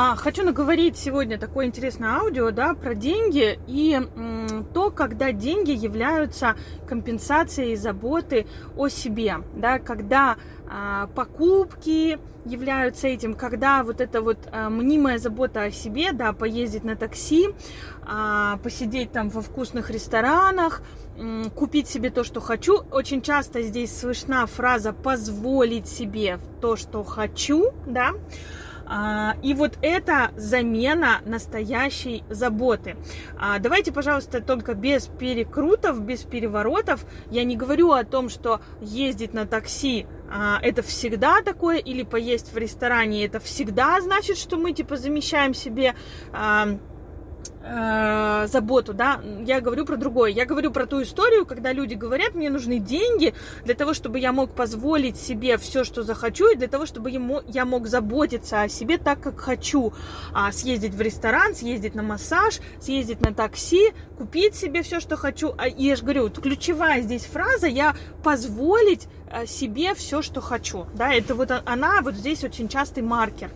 А, хочу наговорить сегодня такое интересное аудио, да, про деньги и м, то, когда деньги являются компенсацией заботы о себе, да, когда а, покупки являются этим, когда вот эта вот а, мнимая забота о себе, да, поездить на такси, а, посидеть там во вкусных ресторанах, м, купить себе то, что хочу. Очень часто здесь слышна фраза «позволить себе то, что хочу», да, и вот это замена настоящей заботы. А, давайте, пожалуйста, только без перекрутов, без переворотов. Я не говорю о том, что ездить на такси а, это всегда такое, или поесть в ресторане это всегда значит, что мы типа замещаем себе э, заботу, да, я говорю про другое. Я говорю про ту историю, когда люди говорят, мне нужны деньги для того, чтобы я мог позволить себе все, что захочу, и для того, чтобы ему, я мог заботиться о себе так, как хочу. А, съездить в ресторан, съездить на массаж, съездить на такси, купить себе все, что хочу. А, я же говорю, ключевая здесь фраза, я позволить э, себе все, что хочу. Да, это вот она вот здесь очень частый маркер.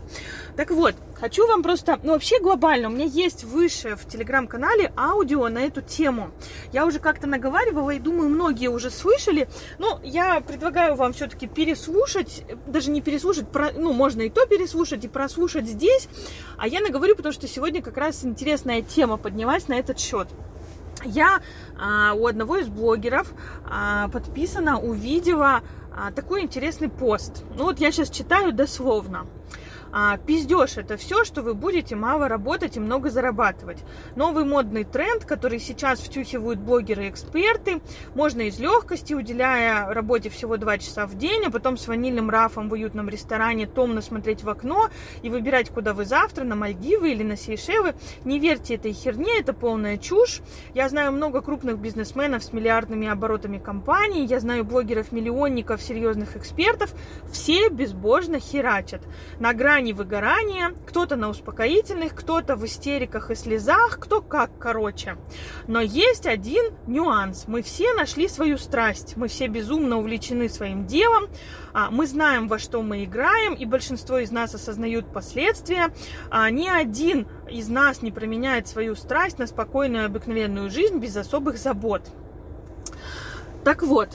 Так вот, хочу вам просто, ну вообще глобально, у меня есть выше телеграм-канале аудио на эту тему. Я уже как-то наговаривала и думаю, многие уже слышали. Но я предлагаю вам все-таки переслушать, даже не переслушать, про, ну можно и то переслушать, и прослушать здесь. А я наговорю, потому что сегодня как раз интересная тема поднялась на этот счет. Я а, у одного из блогеров а, подписана, увидела а, такой интересный пост. Ну вот я сейчас читаю дословно. А, пиздеж это все, что вы будете мало работать и много зарабатывать. Новый модный тренд, который сейчас втюхивают блогеры и эксперты, можно из легкости, уделяя работе всего 2 часа в день, а потом с ванильным рафом в уютном ресторане томно смотреть в окно и выбирать, куда вы завтра, на Мальдивы или на Сейшелы. Не верьте этой херне, это полная чушь. Я знаю много крупных бизнесменов с миллиардными оборотами компаний, я знаю блогеров-миллионников, серьезных экспертов, все безбожно херачат. На грани грани выгорания, кто-то на успокоительных, кто-то в истериках и слезах, кто как, короче. Но есть один нюанс. Мы все нашли свою страсть, мы все безумно увлечены своим делом, а, мы знаем, во что мы играем, и большинство из нас осознают последствия. А, ни один из нас не променяет свою страсть на спокойную обыкновенную жизнь без особых забот. Так вот,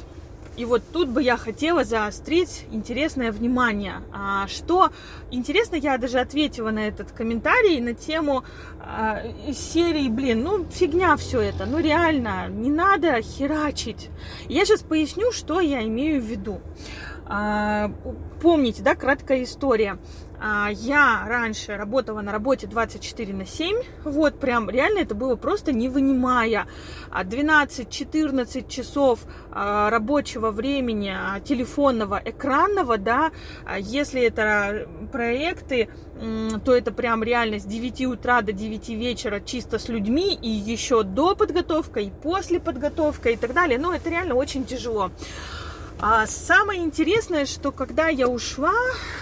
и вот тут бы я хотела заострить интересное внимание. А, что интересно, я даже ответила на этот комментарий на тему а, серии, блин, ну фигня все это, ну реально, не надо херачить. Я сейчас поясню, что я имею в виду. А, помните, да, краткая история. А, я раньше работала на работе 24 на 7, вот прям реально это было просто не вынимая. 12-14 часов а, рабочего времени телефонного, экранного, да, если это проекты, то это прям реально с 9 утра до 9 вечера чисто с людьми и еще до подготовка и после подготовка и так далее, но это реально очень тяжело. А самое интересное, что когда я ушла,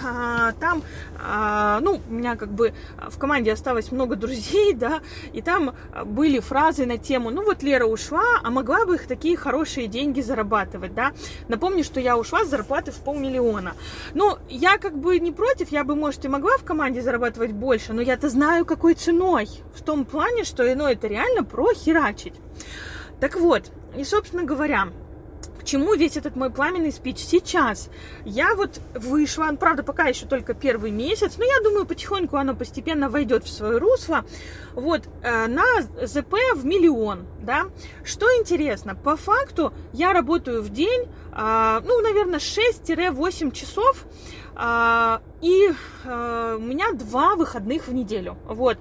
а, там, а, ну, у меня как бы в команде осталось много друзей, да, и там были фразы на тему, ну вот Лера ушла, а могла бы их такие хорошие деньги зарабатывать, да. Напомню, что я ушла с зарплаты в полмиллиона. Ну, я как бы не против, я бы, может, и могла в команде зарабатывать больше, но я-то знаю, какой ценой. В том плане, что ну, это реально про херачить. Так вот, и, собственно говоря, чему весь этот мой пламенный спич сейчас? Я вот вышла, правда, пока еще только первый месяц, но я думаю, потихоньку оно постепенно войдет в свое русло. Вот, э, на ЗП в миллион, да. Что интересно, по факту я работаю в день, э, ну, наверное, 6-8 часов, а, и а, у меня два выходных в неделю. Вот.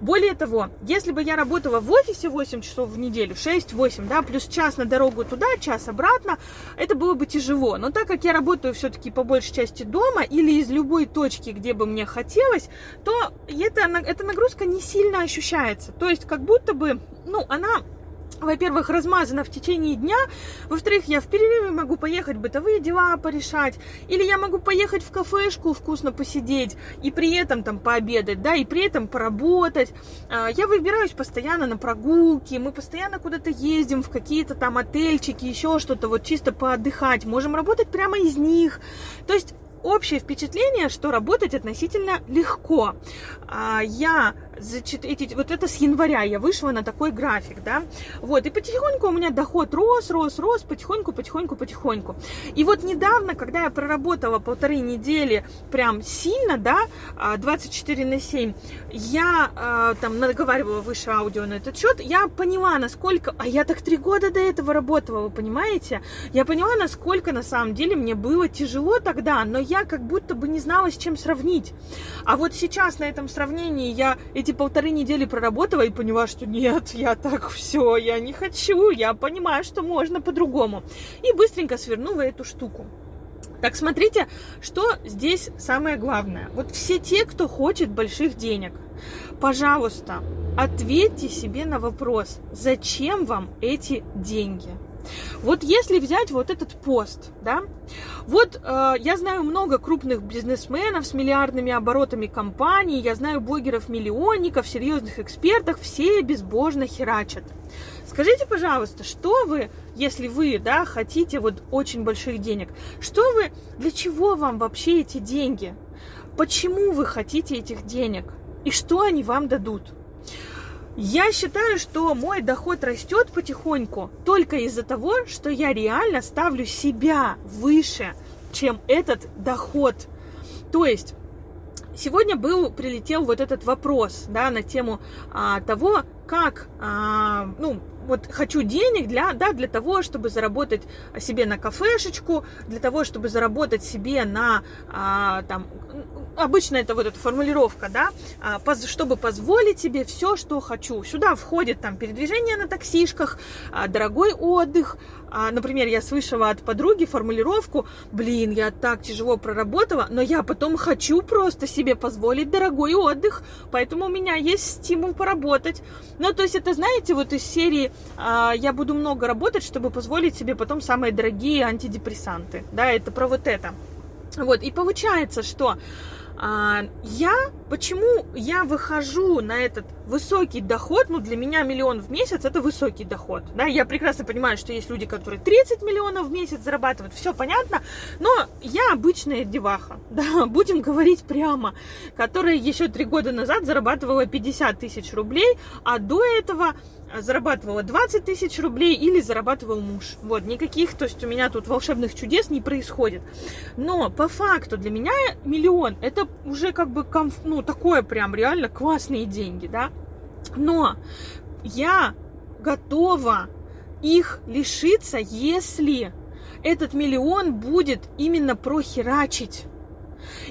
Более того, если бы я работала в офисе 8 часов в неделю, 6-8, да, плюс час на дорогу туда, час обратно, это было бы тяжело. Но так как я работаю все-таки по большей части дома или из любой точки, где бы мне хотелось, то это, эта нагрузка не сильно ощущается. То есть как будто бы, ну, она во-первых, размазано в течение дня, во-вторых, я в перерыве могу поехать бытовые дела порешать, или я могу поехать в кафешку вкусно посидеть и при этом там пообедать, да, и при этом поработать. А, я выбираюсь постоянно на прогулки, мы постоянно куда-то ездим в какие-то там отельчики, еще что-то, вот чисто поотдыхать, можем работать прямо из них. То есть общее впечатление, что работать относительно легко. А, я эти, вот это с января я вышла на такой график, да, вот, и потихоньку у меня доход рос, рос, рос, потихоньку, потихоньку, потихоньку. И вот недавно, когда я проработала полторы недели прям сильно, да, 24 а, на 7, я а, там наговаривала выше аудио на этот счет, я поняла, насколько, а я так три года до этого работала, вы понимаете? Я поняла, насколько на самом деле мне было тяжело тогда, но я как будто бы не знала, с чем сравнить. А вот сейчас на этом сравнении я эти полторы недели проработала и поняла, что нет, я так все, я не хочу, я понимаю, что можно по-другому. И быстренько свернула эту штуку. Так смотрите, что здесь самое главное. Вот все те, кто хочет больших денег, пожалуйста, ответьте себе на вопрос, зачем вам эти деньги? Вот если взять вот этот пост, да, вот э, я знаю много крупных бизнесменов с миллиардными оборотами компаний, я знаю блогеров-миллионников, серьезных экспертов, все безбожно херачат. Скажите, пожалуйста, что вы, если вы, да, хотите вот очень больших денег, что вы, для чего вам вообще эти деньги? Почему вы хотите этих денег? И что они вам дадут? Я считаю, что мой доход растет потихоньку только из-за того, что я реально ставлю себя выше, чем этот доход. То есть сегодня был прилетел вот этот вопрос, да, на тему а, того, как, а, ну, вот хочу денег для, да, для того, чтобы заработать себе на кафешечку, для того, чтобы заработать себе на, а, там, обычно это вот эта формулировка, да, а, чтобы позволить себе все, что хочу. Сюда входит там передвижение на таксишках, а, дорогой отдых. А, например, я слышала от подруги формулировку, блин, я так тяжело проработала, но я потом хочу просто себе позволить дорогой отдых, поэтому у меня есть стимул поработать. Ну, то есть это, знаете, вот из серии я буду много работать, чтобы позволить себе потом самые дорогие антидепрессанты. Да, это про вот это. Вот, и получается, что а, я, почему я выхожу на этот высокий доход, ну, для меня миллион в месяц это высокий доход, да, я прекрасно понимаю, что есть люди, которые 30 миллионов в месяц зарабатывают, все понятно, но я обычная деваха, да, будем говорить прямо, которая еще три года назад зарабатывала 50 тысяч рублей, а до этого зарабатывала 20 тысяч рублей или зарабатывал муж. Вот, никаких, то есть у меня тут волшебных чудес не происходит. Но по факту для меня миллион это уже как бы, комф, ну, такое прям реально классные деньги, да. Но я готова их лишиться, если этот миллион будет именно прохерачить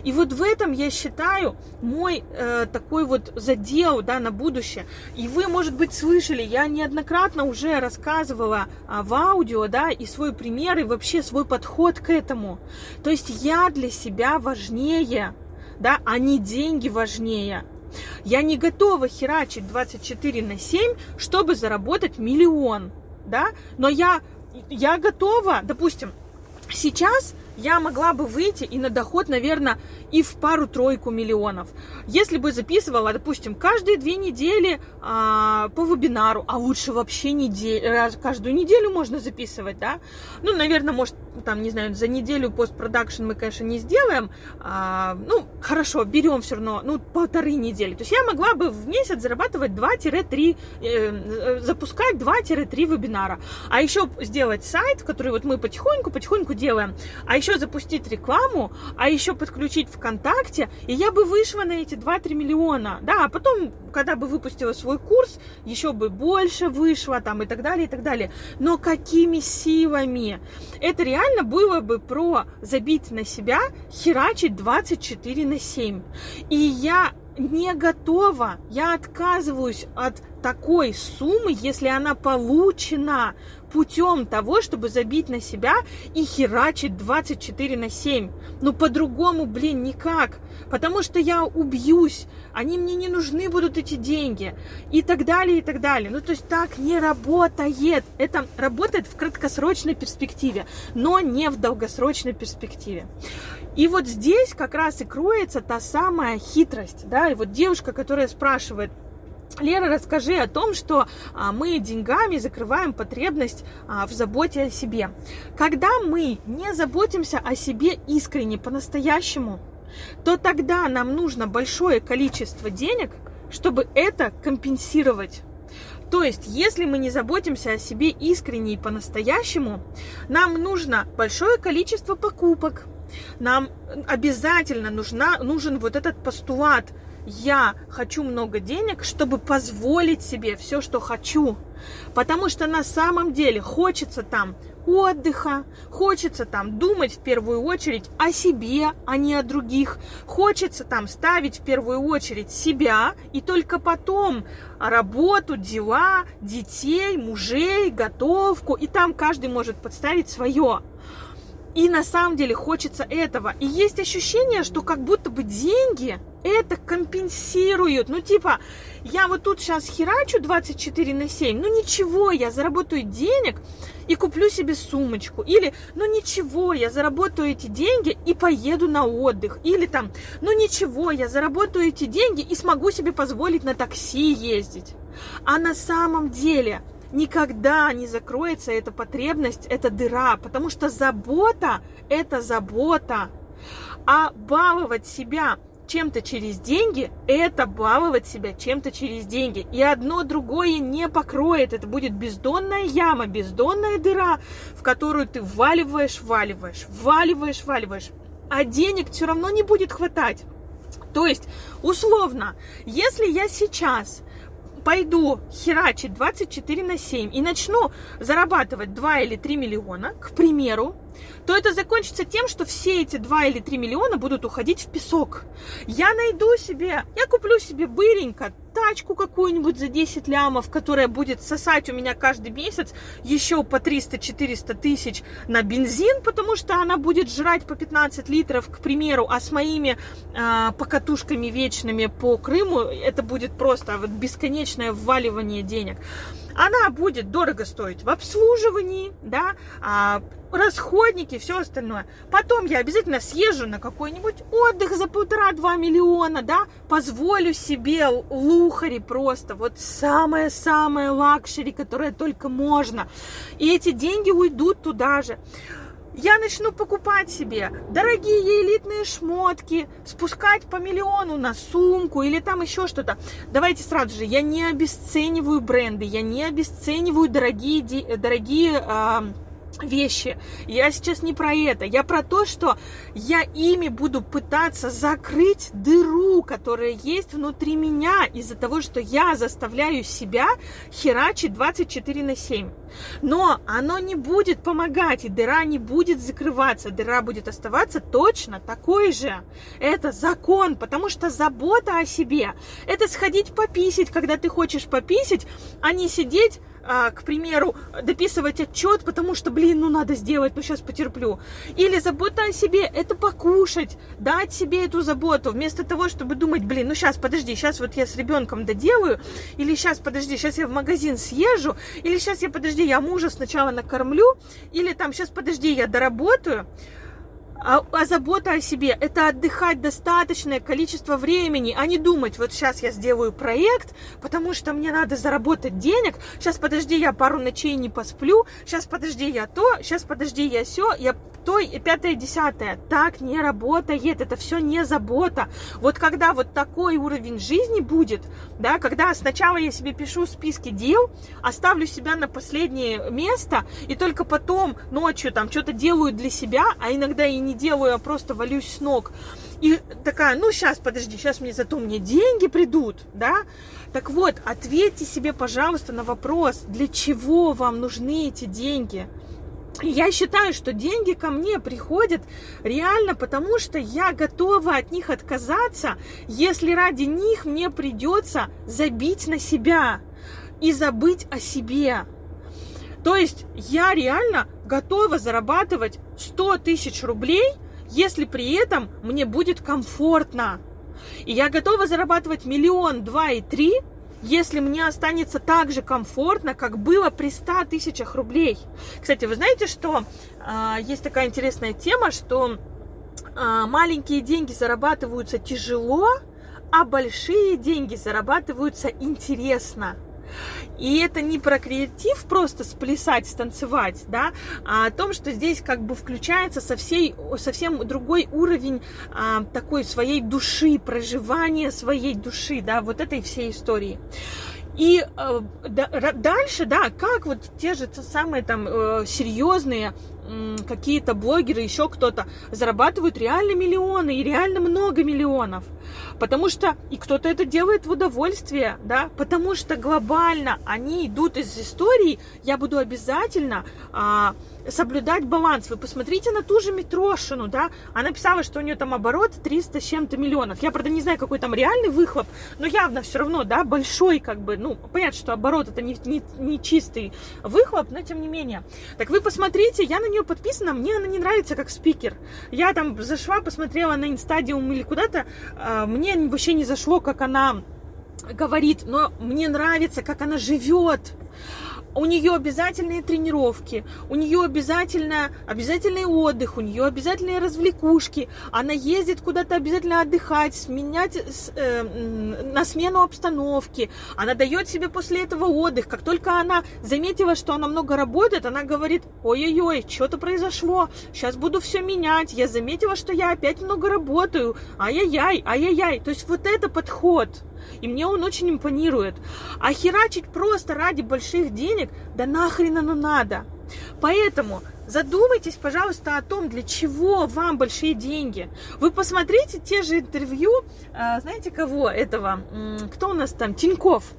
и вот в этом, я считаю, мой э, такой вот задел да, на будущее. И вы, может быть, слышали, я неоднократно уже рассказывала а, в аудио, да, и свой пример, и вообще свой подход к этому. То есть я для себя важнее, да, а не деньги важнее. Я не готова херачить 24 на 7, чтобы заработать миллион, да, но я, я готова, допустим, сейчас я могла бы выйти и на доход, наверное, и в пару-тройку миллионов. Если бы записывала, допустим, каждые две недели а, по вебинару, а лучше вообще неделю, каждую неделю можно записывать, да? Ну, наверное, может, там, не знаю, за неделю постпродакшн мы, конечно, не сделаем. А, ну, хорошо, берем все равно, ну, полторы недели. То есть я могла бы в месяц зарабатывать 2-3, э, запускать 2-3 вебинара. А еще сделать сайт, который вот мы потихоньку-потихоньку делаем. А еще запустить рекламу, а еще подключить ВКонтакте, и я бы вышла на эти 2-3 миллиона. Да, а потом, когда бы выпустила свой курс, еще бы больше вышла там и так далее, и так далее. Но какими силами? Это реально было бы про забить на себя, херачить 24 на 7. И я не готова, я отказываюсь от такой суммы, если она получена путем того, чтобы забить на себя и херачить 24 на 7. Ну, по-другому, блин, никак. Потому что я убьюсь, они мне не нужны будут эти деньги. И так далее, и так далее. Ну, то есть так не работает. Это работает в краткосрочной перспективе, но не в долгосрочной перспективе. И вот здесь как раз и кроется та самая хитрость, да, и вот девушка, которая спрашивает, Лера, расскажи о том, что а, мы деньгами закрываем потребность а, в заботе о себе. Когда мы не заботимся о себе искренне, по-настоящему, то тогда нам нужно большое количество денег, чтобы это компенсировать. То есть, если мы не заботимся о себе искренне и по-настоящему, нам нужно большое количество покупок. Нам обязательно нужна, нужен вот этот постулат – я хочу много денег, чтобы позволить себе все, что хочу. Потому что на самом деле хочется там отдыха, хочется там думать в первую очередь о себе, а не о других. Хочется там ставить в первую очередь себя и только потом работу, дела, детей, мужей, готовку. И там каждый может подставить свое. И на самом деле хочется этого. И есть ощущение, что как будто бы деньги это компенсируют. Ну, типа, я вот тут сейчас херачу 24 на 7, ну ничего, я заработаю денег и куплю себе сумочку. Или, ну ничего, я заработаю эти деньги и поеду на отдых. Или там, ну ничего, я заработаю эти деньги и смогу себе позволить на такси ездить. А на самом деле никогда не закроется эта потребность, эта дыра, потому что забота – это забота. А баловать себя чем-то через деньги – это баловать себя чем-то через деньги. И одно другое не покроет. Это будет бездонная яма, бездонная дыра, в которую ты вваливаешь, вваливаешь, вваливаешь, вваливаешь. А денег все равно не будет хватать. То есть, условно, если я сейчас пойду херачить 24 на 7 и начну зарабатывать 2 или 3 миллиона, к примеру, то это закончится тем, что все эти 2 или 3 миллиона будут уходить в песок. Я найду себе, я куплю себе быренько тачку какую-нибудь за 10 лямов, которая будет сосать у меня каждый месяц еще по 300-400 тысяч на бензин, потому что она будет жрать по 15 литров, к примеру, а с моими э, покатушками вечными по Крыму это будет просто вот бесконечное вваливание денег. Она будет дорого стоить в обслуживании, да, а, расходники, все остальное. Потом я обязательно съезжу на какой-нибудь отдых за полтора-два миллиона, да, позволю себе luxury просто, вот самое-самое luxury, которое только можно. И эти деньги уйдут туда же я начну покупать себе дорогие элитные шмотки, спускать по миллиону на сумку или там еще что-то. Давайте сразу же, я не обесцениваю бренды, я не обесцениваю дорогие, дорогие вещи. Я сейчас не про это. Я про то, что я ими буду пытаться закрыть дыру, которая есть внутри меня из-за того, что я заставляю себя херачить 24 на 7. Но оно не будет помогать, и дыра не будет закрываться. Дыра будет оставаться точно такой же. Это закон, потому что забота о себе – это сходить пописить, когда ты хочешь пописить, а не сидеть к примеру, дописывать отчет, потому что, блин, ну надо сделать, ну сейчас потерплю. Или забота о себе, это покушать, дать себе эту заботу, вместо того, чтобы думать, блин, ну сейчас, подожди, сейчас вот я с ребенком доделаю, или сейчас, подожди, сейчас я в магазин съезжу, или сейчас я, подожди, я мужа сначала накормлю, или там, сейчас, подожди, я доработаю. А, а забота о себе – это отдыхать достаточное количество времени, а не думать, вот сейчас я сделаю проект, потому что мне надо заработать денег, сейчас подожди, я пару ночей не посплю, сейчас подожди, я то, сейчас подожди, я все, я то и пятое, десятое. Так не работает, это все не забота. Вот когда вот такой уровень жизни будет, да, когда сначала я себе пишу списки дел, оставлю себя на последнее место, и только потом ночью там что-то делаю для себя, а иногда и не делаю, а просто валюсь с ног. И такая, ну сейчас, подожди, сейчас мне зато мне деньги придут, да? Так вот, ответьте себе, пожалуйста, на вопрос, для чего вам нужны эти деньги? Я считаю, что деньги ко мне приходят реально потому, что я готова от них отказаться, если ради них мне придется забить на себя и забыть о себе. То есть я реально готова зарабатывать 100 тысяч рублей, если при этом мне будет комфортно. И я готова зарабатывать миллион, два и три, если мне останется так же комфортно, как было при 100 тысячах рублей. Кстати, вы знаете, что э, есть такая интересная тема, что э, маленькие деньги зарабатываются тяжело, а большие деньги зарабатываются интересно. И это не про креатив просто сплясать, станцевать, да, а о том, что здесь как бы включается со всей, совсем другой уровень а, такой своей души, проживания своей души, да, вот этой всей истории. И э, да, дальше, да, как вот те же самые там э, серьезные какие-то блогеры, еще кто-то зарабатывают реально миллионы и реально много миллионов. Потому что, и кто-то это делает в удовольствие, да, потому что глобально они идут из истории, я буду обязательно а, соблюдать баланс. Вы посмотрите на ту же Митрошину, да, она писала, что у нее там оборот 300 с чем-то миллионов. Я, правда, не знаю, какой там реальный выхлоп, но явно все равно, да, большой, как бы, ну, понятно, что оборот это не, не, не чистый выхлоп, но тем не менее. Так вы посмотрите, я на нее подписана, мне она не нравится как спикер. Я там зашла, посмотрела на инстадиум или куда-то, э, мне вообще не зашло, как она говорит, но мне нравится, как она живет у нее обязательные тренировки, у нее обязательно, обязательный отдых, у нее обязательные развлекушки, она ездит куда-то обязательно отдыхать, сменять э, на смену обстановки, она дает себе после этого отдых. Как только она заметила, что она много работает, она говорит, ой-ой-ой, что-то произошло, сейчас буду все менять, я заметила, что я опять много работаю, ай-яй-яй, ай-яй-яй. То есть вот это подход. И мне он очень импонирует. А херачить просто ради больших денег, да нахрен оно надо. Поэтому задумайтесь, пожалуйста, о том, для чего вам большие деньги. Вы посмотрите те же интервью, а, знаете кого этого, кто у нас там, Тиньков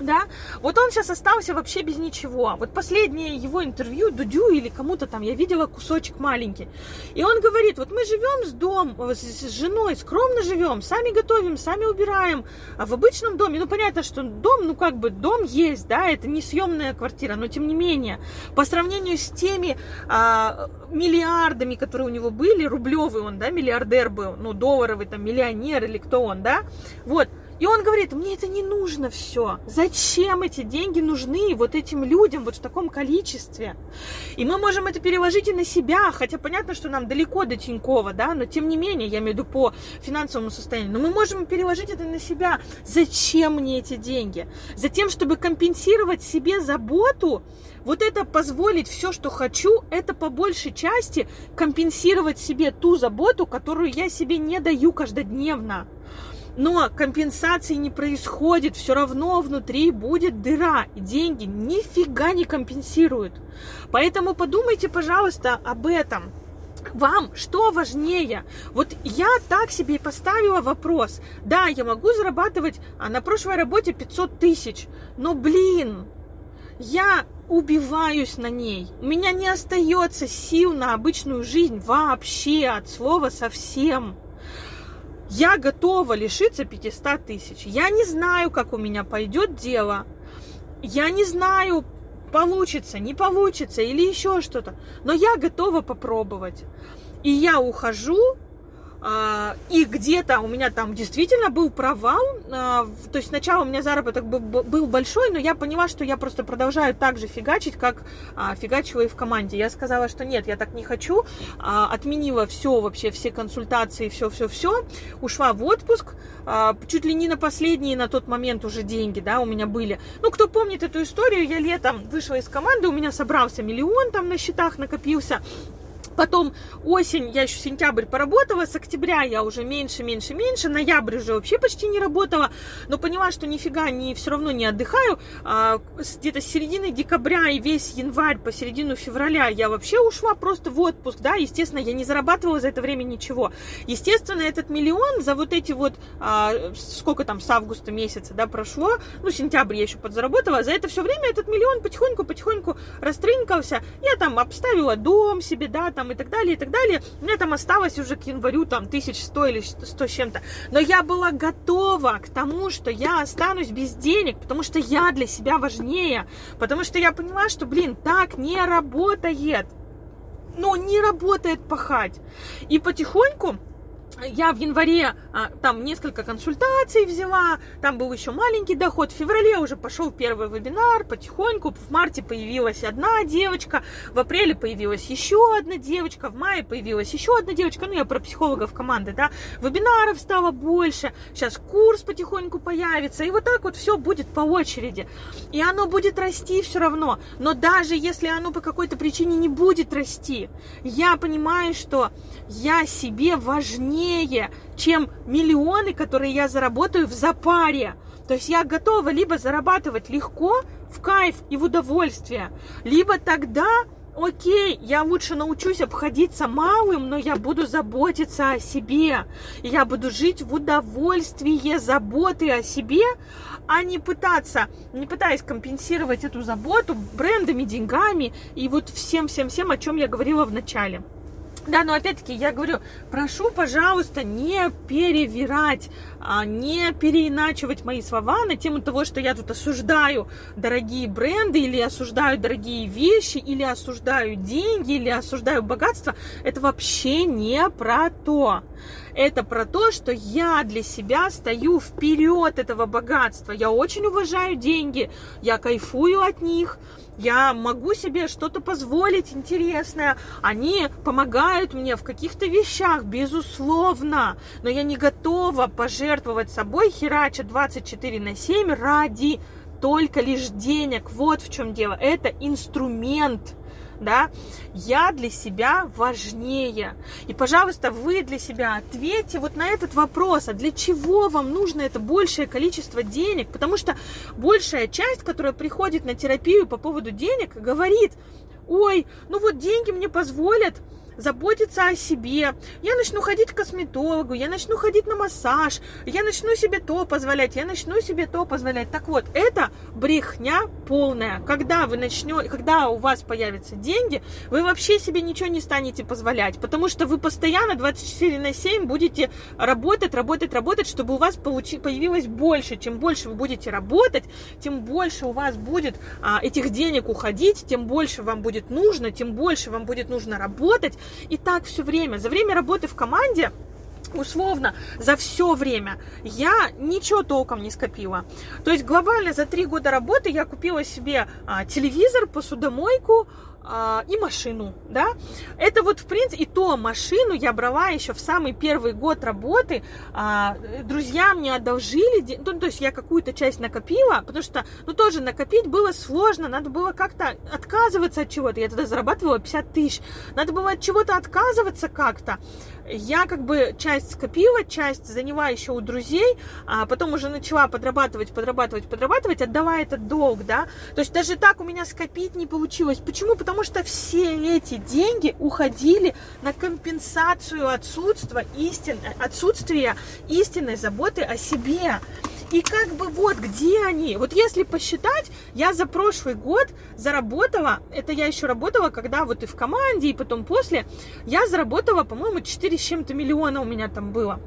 да, вот он сейчас остался вообще без ничего. Вот последнее его интервью Дудю или кому-то там, я видела кусочек маленький. И он говорит, вот мы живем с дом, с женой, скромно живем, сами готовим, сами убираем. А в обычном доме, ну понятно, что дом, ну как бы дом есть, да, это не съемная квартира, но тем не менее, по сравнению с теми а, миллиардами, которые у него были, рублевый он, да, миллиардер был, ну долларовый там миллионер или кто он, да, вот, и он говорит, мне это не нужно все. Зачем эти деньги нужны вот этим людям вот в таком количестве? И мы можем это переложить и на себя, хотя понятно, что нам далеко до Тинькова, да, но тем не менее, я имею в виду по финансовому состоянию, но мы можем переложить это на себя. Зачем мне эти деньги? Затем, чтобы компенсировать себе заботу, вот это позволить все, что хочу, это по большей части компенсировать себе ту заботу, которую я себе не даю каждодневно. Но компенсации не происходит, все равно внутри будет дыра, и деньги нифига не компенсируют. Поэтому подумайте, пожалуйста, об этом. Вам что важнее? Вот я так себе и поставила вопрос. Да, я могу зарабатывать а на прошлой работе 500 тысяч, но, блин, я убиваюсь на ней. У меня не остается сил на обычную жизнь вообще, от слова совсем я готова лишиться 500 тысяч. Я не знаю, как у меня пойдет дело. Я не знаю, получится, не получится или еще что-то. Но я готова попробовать. И я ухожу и где-то у меня там действительно был провал. А, то есть сначала у меня заработок был большой, но я поняла, что я просто продолжаю так же фигачить, как а, фигачила и в команде. Я сказала, что нет, я так не хочу. Отменила все вообще, все консультации, все-все-все. Ушла в отпуск. Чуть ли не на последние на тот момент уже деньги, да, у меня были. Ну, кто помнит эту историю, я летом вышла из команды, у меня собрался миллион там на счетах накопился. Потом осень, я еще сентябрь поработала, с октября я уже меньше, меньше, меньше, ноябрь уже вообще почти не работала, но поняла, что нифига не, все равно не отдыхаю. А, где-то с середины декабря и весь январь по середину февраля я вообще ушла просто в отпуск, да, естественно, я не зарабатывала за это время ничего. Естественно, этот миллион за вот эти вот, а, сколько там с августа месяца, да, прошло, ну, сентябрь я еще подзаработала, за это все время этот миллион потихоньку-потихоньку растрынкался, я там обставила дом себе, да, там и так далее, и так далее. У меня там осталось уже к январю там 1100 или 100 с чем-то. Но я была готова к тому, что я останусь без денег, потому что я для себя важнее. Потому что я поняла, что, блин, так не работает. Ну, не работает пахать. И потихоньку я в январе а, там несколько консультаций взяла, там был еще маленький доход, в феврале уже пошел первый вебинар, потихоньку, в марте появилась одна девочка, в апреле появилась еще одна девочка, в мае появилась еще одна девочка, ну я про психологов команды, да, вебинаров стало больше, сейчас курс потихоньку появится, и вот так вот все будет по очереди, и оно будет расти все равно, но даже если оно по какой-то причине не будет расти, я понимаю, что я себе важнее важнее, чем миллионы, которые я заработаю в запаре. То есть я готова либо зарабатывать легко, в кайф и в удовольствие, либо тогда окей, я лучше научусь обходиться малым, но я буду заботиться о себе. Я буду жить в удовольствии заботы о себе, а не пытаться, не пытаясь компенсировать эту заботу брендами, деньгами и вот всем-всем-всем, о чем я говорила в начале. Да, но опять-таки я говорю, прошу, пожалуйста, не перевирать, а не переиначивать мои слова на тему того, что я тут осуждаю дорогие бренды, или осуждаю дорогие вещи, или осуждаю деньги, или осуждаю богатство. Это вообще не про то. Это про то, что я для себя стою вперед этого богатства. Я очень уважаю деньги, я кайфую от них, я могу себе что-то позволить интересное, они помогают мне в каких-то вещах, безусловно, но я не готова пожертвовать собой, херача 24 на 7 ради только лишь денег. Вот в чем дело. Это инструмент да, я для себя важнее. И, пожалуйста, вы для себя ответьте вот на этот вопрос, а для чего вам нужно это большее количество денег? Потому что большая часть, которая приходит на терапию по поводу денег, говорит, ой, ну вот деньги мне позволят заботиться о себе, я начну ходить к косметологу, я начну ходить на массаж, я начну себе то позволять, я начну себе то позволять. Так вот, это брехня полная. Когда вы начнете, когда у вас появятся деньги, вы вообще себе ничего не станете позволять, потому что вы постоянно 24 на 7 будете работать, работать, работать, чтобы у вас получи, появилось больше. Чем больше вы будете работать, тем больше у вас будет а, этих денег уходить, тем больше вам будет нужно, тем больше вам будет нужно работать, и так все время. За время работы в команде условно за все время я ничего толком не скопила. То есть глобально за три года работы я купила себе а, телевизор, посудомойку, а, и машину, да. Это вот, в принципе, и то машину я брала еще в самый первый год работы. А, друзья мне одолжили, ну, то есть я какую-то часть накопила, потому что, ну, тоже накопить было сложно, надо было как-то отказываться от чего-то. Я тогда зарабатывала 50 тысяч. Надо было от чего-то отказываться как-то я как бы часть скопила, часть заняла еще у друзей, а потом уже начала подрабатывать, подрабатывать, подрабатывать, отдавая этот долг, да. То есть даже так у меня скопить не получилось. Почему? Потому что все эти деньги уходили на компенсацию отсутствия, истин, отсутствия истинной заботы о себе. И как бы вот где они. Вот если посчитать, я за прошлый год заработала, это я еще работала, когда вот и в команде, и потом после, я заработала, по-моему, 4 с чем-то миллиона у меня там было.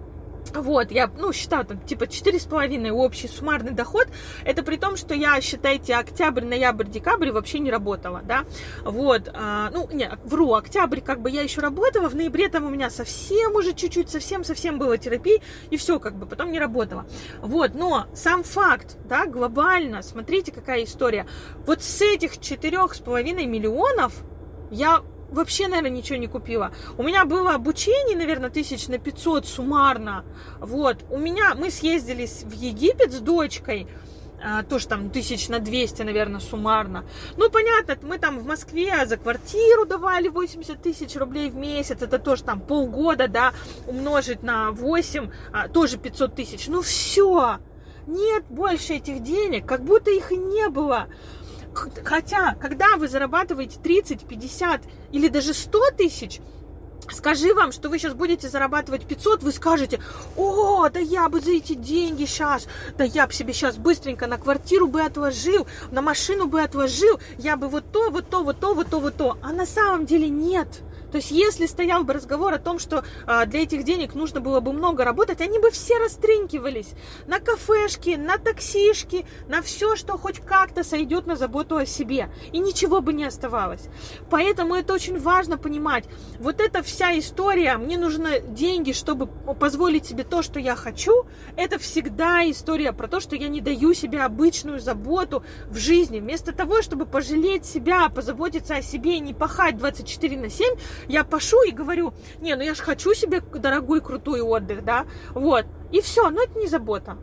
Вот, я, ну, считаю, там, типа, четыре с половиной общий суммарный доход. Это при том, что я, считайте, октябрь, ноябрь, декабрь вообще не работала, да. Вот, а, ну, не, вру, октябрь как бы я еще работала, в ноябре там у меня совсем уже чуть-чуть, совсем-совсем было терапии, и все, как бы, потом не работала. Вот, но сам факт, да, глобально, смотрите, какая история. Вот с этих четырех с половиной миллионов я вообще, наверное, ничего не купила. У меня было обучение, наверное, тысяч на 500 суммарно. Вот. У меня, мы съездили в Египет с дочкой, а, тоже там тысяч на 200, наверное, суммарно. Ну, понятно, мы там в Москве за квартиру давали 80 тысяч рублей в месяц, это тоже там полгода, да, умножить на 8, а, тоже 500 тысяч. Ну, все, нет больше этих денег, как будто их и не было. Хотя, когда вы зарабатываете 30, 50 или даже 100 тысяч, скажи вам, что вы сейчас будете зарабатывать 500, вы скажете, о, да я бы за эти деньги сейчас, да я бы себе сейчас быстренько на квартиру бы отложил, на машину бы отложил, я бы вот то, вот то, вот то, вот то, вот то. А на самом деле нет. То есть, если стоял бы разговор о том, что а, для этих денег нужно было бы много работать, они бы все растринкивались на кафешки, на таксишки, на все, что хоть как-то сойдет на заботу о себе. И ничего бы не оставалось. Поэтому это очень важно понимать. Вот это вся история, мне нужны деньги, чтобы позволить себе то, что я хочу, это всегда история про то, что я не даю себе обычную заботу в жизни. Вместо того, чтобы пожалеть себя, позаботиться о себе и не пахать 24 на 7, я пашу и говорю, не, ну я же хочу себе дорогой крутой отдых, да, вот. И все, но это не забота.